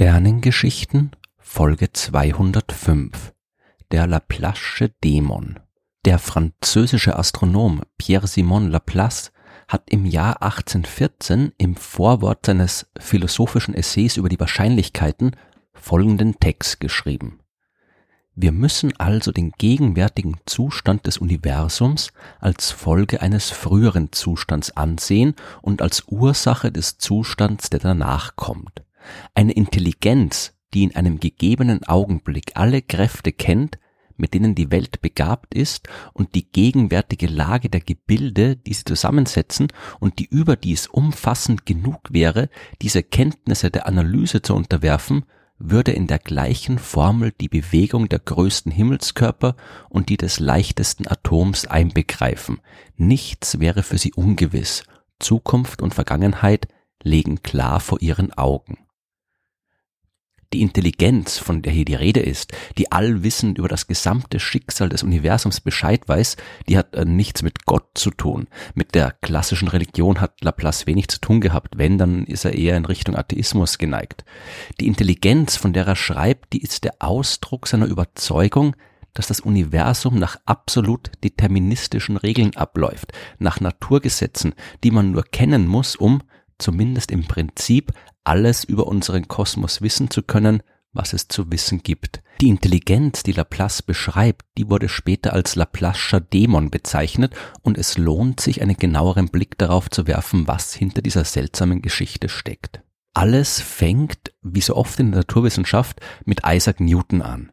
Sternengeschichten Folge 205 Der Laplace'sche Dämon Der französische Astronom Pierre-Simon Laplace hat im Jahr 1814 im Vorwort seines philosophischen Essays über die Wahrscheinlichkeiten folgenden Text geschrieben. Wir müssen also den gegenwärtigen Zustand des Universums als Folge eines früheren Zustands ansehen und als Ursache des Zustands, der danach kommt. Eine Intelligenz, die in einem gegebenen Augenblick alle Kräfte kennt, mit denen die Welt begabt ist und die gegenwärtige Lage der Gebilde, die sie zusammensetzen und die überdies umfassend genug wäre, diese Kenntnisse der Analyse zu unterwerfen, würde in der gleichen Formel die Bewegung der größten Himmelskörper und die des leichtesten Atoms einbegreifen. Nichts wäre für sie ungewiss. Zukunft und Vergangenheit legen klar vor ihren Augen. Die Intelligenz, von der hier die Rede ist, die allwissend über das gesamte Schicksal des Universums Bescheid weiß, die hat äh, nichts mit Gott zu tun. Mit der klassischen Religion hat Laplace wenig zu tun gehabt. Wenn, dann ist er eher in Richtung Atheismus geneigt. Die Intelligenz, von der er schreibt, die ist der Ausdruck seiner Überzeugung, dass das Universum nach absolut deterministischen Regeln abläuft, nach Naturgesetzen, die man nur kennen muss, um, zumindest im Prinzip, alles über unseren Kosmos wissen zu können, was es zu wissen gibt. Die Intelligenz, die Laplace beschreibt, die wurde später als Laplace'scher Dämon bezeichnet und es lohnt sich, einen genaueren Blick darauf zu werfen, was hinter dieser seltsamen Geschichte steckt. Alles fängt, wie so oft in der Naturwissenschaft, mit Isaac Newton an.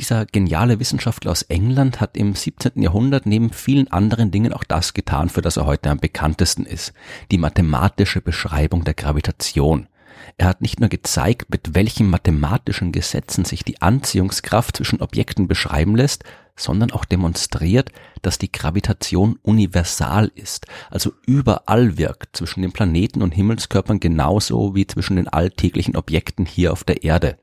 Dieser geniale Wissenschaftler aus England hat im 17. Jahrhundert neben vielen anderen Dingen auch das getan, für das er heute am bekanntesten ist, die mathematische Beschreibung der Gravitation. Er hat nicht nur gezeigt, mit welchen mathematischen Gesetzen sich die Anziehungskraft zwischen Objekten beschreiben lässt, sondern auch demonstriert, dass die Gravitation universal ist, also überall wirkt, zwischen den Planeten und Himmelskörpern genauso wie zwischen den alltäglichen Objekten hier auf der Erde.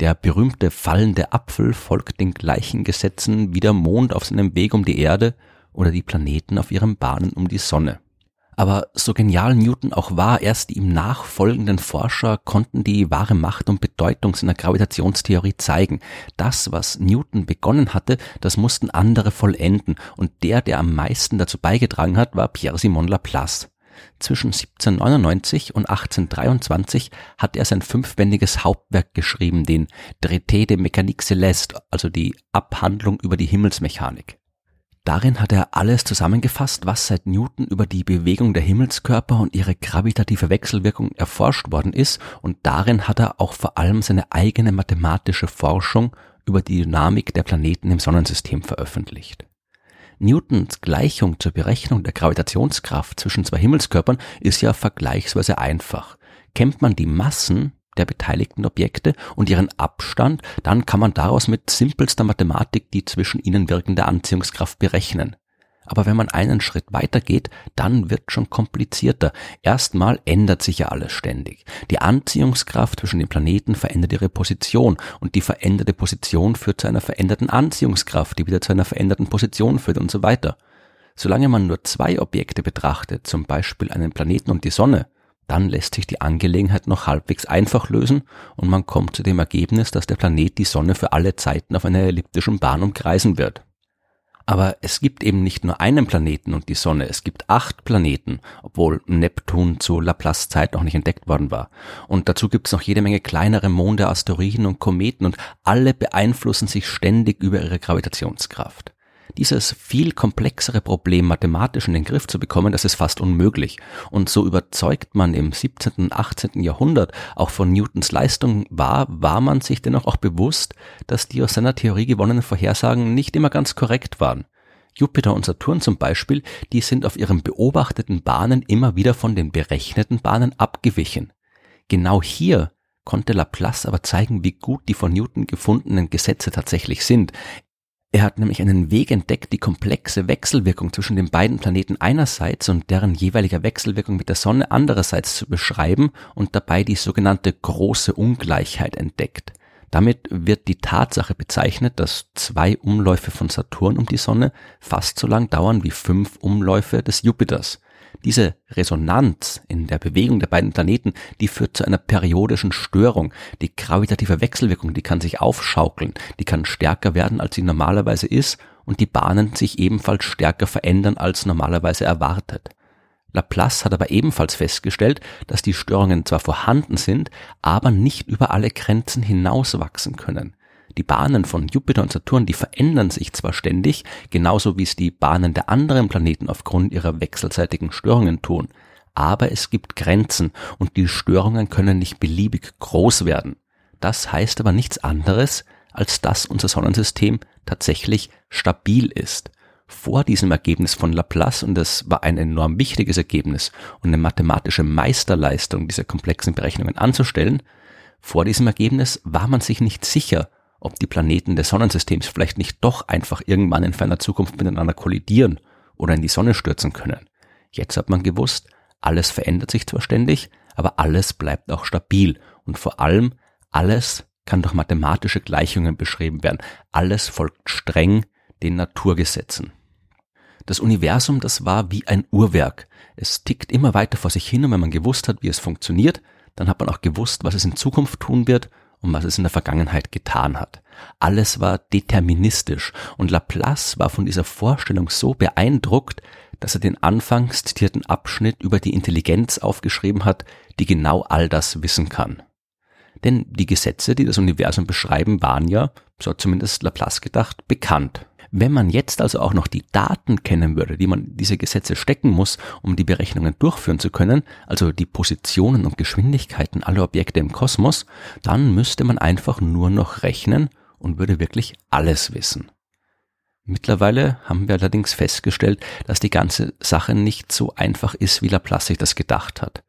Der berühmte fallende Apfel folgt den gleichen Gesetzen wie der Mond auf seinem Weg um die Erde oder die Planeten auf ihren Bahnen um die Sonne. Aber so genial Newton auch war, erst die ihm nachfolgenden Forscher konnten die wahre Macht und Bedeutung seiner Gravitationstheorie zeigen. Das, was Newton begonnen hatte, das mussten andere vollenden, und der, der am meisten dazu beigetragen hat, war Pierre-Simon Laplace. Zwischen 1799 und 1823 hat er sein fünfbändiges Hauptwerk geschrieben, den Traité de Mécanique Céleste, also die Abhandlung über die Himmelsmechanik. Darin hat er alles zusammengefasst, was seit Newton über die Bewegung der Himmelskörper und ihre gravitative Wechselwirkung erforscht worden ist, und darin hat er auch vor allem seine eigene mathematische Forschung über die Dynamik der Planeten im Sonnensystem veröffentlicht. Newtons Gleichung zur Berechnung der Gravitationskraft zwischen zwei Himmelskörpern ist ja vergleichsweise einfach. Kennt man die Massen der beteiligten Objekte und ihren Abstand, dann kann man daraus mit simpelster Mathematik die zwischen ihnen wirkende Anziehungskraft berechnen. Aber wenn man einen Schritt weiter geht, dann wird schon komplizierter. Erstmal ändert sich ja alles ständig. Die Anziehungskraft zwischen den Planeten verändert ihre Position und die veränderte Position führt zu einer veränderten Anziehungskraft, die wieder zu einer veränderten Position führt und so weiter. Solange man nur zwei Objekte betrachtet, zum Beispiel einen Planeten und die Sonne, dann lässt sich die Angelegenheit noch halbwegs einfach lösen und man kommt zu dem Ergebnis, dass der Planet die Sonne für alle Zeiten auf einer elliptischen Bahn umkreisen wird. Aber es gibt eben nicht nur einen Planeten und die Sonne, es gibt acht Planeten, obwohl Neptun zu Laplace Zeit noch nicht entdeckt worden war. Und dazu gibt es noch jede Menge kleinere Monde, Asteroiden und Kometen und alle beeinflussen sich ständig über ihre Gravitationskraft. Dieses viel komplexere Problem mathematisch in den Griff zu bekommen, das ist fast unmöglich. Und so überzeugt man im 17. und 18. Jahrhundert auch von Newtons Leistung war, war man sich dennoch auch bewusst, dass die aus seiner Theorie gewonnenen Vorhersagen nicht immer ganz korrekt waren. Jupiter und Saturn zum Beispiel, die sind auf ihren beobachteten Bahnen immer wieder von den berechneten Bahnen abgewichen. Genau hier konnte Laplace aber zeigen, wie gut die von Newton gefundenen Gesetze tatsächlich sind. Er hat nämlich einen Weg entdeckt, die komplexe Wechselwirkung zwischen den beiden Planeten einerseits und deren jeweiliger Wechselwirkung mit der Sonne andererseits zu beschreiben und dabei die sogenannte große Ungleichheit entdeckt. Damit wird die Tatsache bezeichnet, dass zwei Umläufe von Saturn um die Sonne fast so lang dauern wie fünf Umläufe des Jupiters. Diese Resonanz in der Bewegung der beiden Planeten, die führt zu einer periodischen Störung. Die gravitative Wechselwirkung, die kann sich aufschaukeln, die kann stärker werden, als sie normalerweise ist und die Bahnen sich ebenfalls stärker verändern, als normalerweise erwartet. Laplace hat aber ebenfalls festgestellt, dass die Störungen zwar vorhanden sind, aber nicht über alle Grenzen hinauswachsen können. Die Bahnen von Jupiter und Saturn, die verändern sich zwar ständig, genauso wie es die Bahnen der anderen Planeten aufgrund ihrer wechselseitigen Störungen tun, aber es gibt Grenzen und die Störungen können nicht beliebig groß werden. Das heißt aber nichts anderes, als dass unser Sonnensystem tatsächlich stabil ist. Vor diesem Ergebnis von Laplace, und das war ein enorm wichtiges Ergebnis und eine mathematische Meisterleistung, diese komplexen Berechnungen anzustellen, vor diesem Ergebnis war man sich nicht sicher, ob die Planeten des Sonnensystems vielleicht nicht doch einfach irgendwann in ferner Zukunft miteinander kollidieren oder in die Sonne stürzen können. Jetzt hat man gewusst, alles verändert sich zwar ständig, aber alles bleibt auch stabil und vor allem alles kann durch mathematische Gleichungen beschrieben werden. Alles folgt streng den Naturgesetzen. Das Universum, das war wie ein Uhrwerk. Es tickt immer weiter vor sich hin und wenn man gewusst hat, wie es funktioniert, dann hat man auch gewusst, was es in Zukunft tun wird und was es in der Vergangenheit getan hat. Alles war deterministisch und Laplace war von dieser Vorstellung so beeindruckt, dass er den anfangs zitierten Abschnitt über die Intelligenz aufgeschrieben hat, die genau all das wissen kann. Denn die Gesetze, die das Universum beschreiben, waren ja, so hat zumindest Laplace gedacht, bekannt. Wenn man jetzt also auch noch die Daten kennen würde, die man diese Gesetze stecken muss, um die Berechnungen durchführen zu können, also die Positionen und Geschwindigkeiten aller Objekte im Kosmos, dann müsste man einfach nur noch rechnen und würde wirklich alles wissen. Mittlerweile haben wir allerdings festgestellt, dass die ganze Sache nicht so einfach ist, wie Laplace sich das gedacht hat.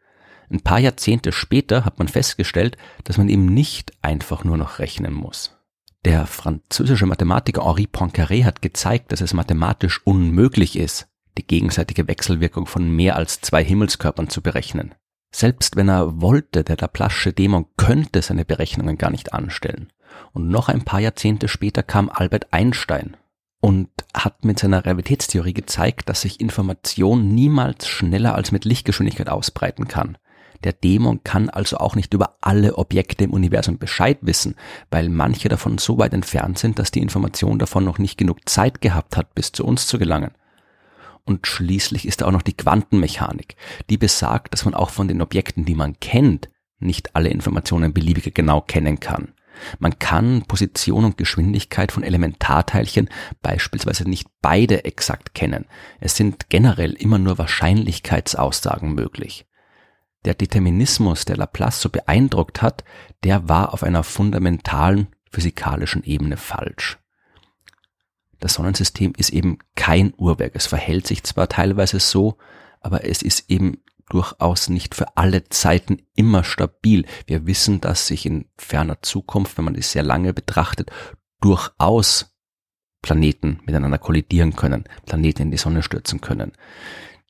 Ein paar Jahrzehnte später hat man festgestellt, dass man eben nicht einfach nur noch rechnen muss. Der französische Mathematiker Henri Poincaré hat gezeigt, dass es mathematisch unmöglich ist, die gegenseitige Wechselwirkung von mehr als zwei Himmelskörpern zu berechnen. Selbst wenn er wollte, der Laplace'sche Dämon könnte seine Berechnungen gar nicht anstellen. Und noch ein paar Jahrzehnte später kam Albert Einstein und hat mit seiner Realitätstheorie gezeigt, dass sich Information niemals schneller als mit Lichtgeschwindigkeit ausbreiten kann. Der Dämon kann also auch nicht über alle Objekte im Universum Bescheid wissen, weil manche davon so weit entfernt sind, dass die Information davon noch nicht genug Zeit gehabt hat, bis zu uns zu gelangen. Und schließlich ist da auch noch die Quantenmechanik, die besagt, dass man auch von den Objekten, die man kennt, nicht alle Informationen beliebiger genau kennen kann. Man kann Position und Geschwindigkeit von Elementarteilchen beispielsweise nicht beide exakt kennen. Es sind generell immer nur Wahrscheinlichkeitsaussagen möglich. Der Determinismus, der Laplace so beeindruckt hat, der war auf einer fundamentalen physikalischen Ebene falsch. Das Sonnensystem ist eben kein Uhrwerk. Es verhält sich zwar teilweise so, aber es ist eben durchaus nicht für alle Zeiten immer stabil. Wir wissen, dass sich in ferner Zukunft, wenn man es sehr lange betrachtet, durchaus Planeten miteinander kollidieren können, Planeten in die Sonne stürzen können.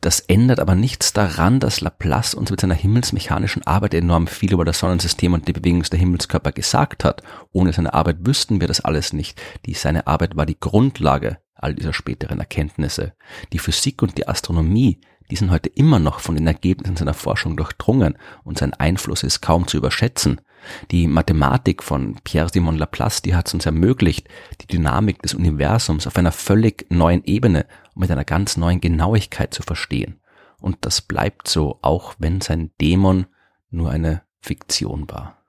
Das ändert aber nichts daran, dass Laplace uns mit seiner himmelsmechanischen Arbeit enorm viel über das Sonnensystem und die Bewegung der Himmelskörper gesagt hat. Ohne seine Arbeit wüssten wir das alles nicht. Die, seine Arbeit war die Grundlage all dieser späteren Erkenntnisse. Die Physik und die Astronomie, die sind heute immer noch von den Ergebnissen seiner Forschung durchdrungen und sein Einfluss ist kaum zu überschätzen. Die Mathematik von Pierre-Simon Laplace, die hat es uns ermöglicht, die Dynamik des Universums auf einer völlig neuen Ebene und mit einer ganz neuen Genauigkeit zu verstehen. Und das bleibt so, auch wenn sein Dämon nur eine Fiktion war.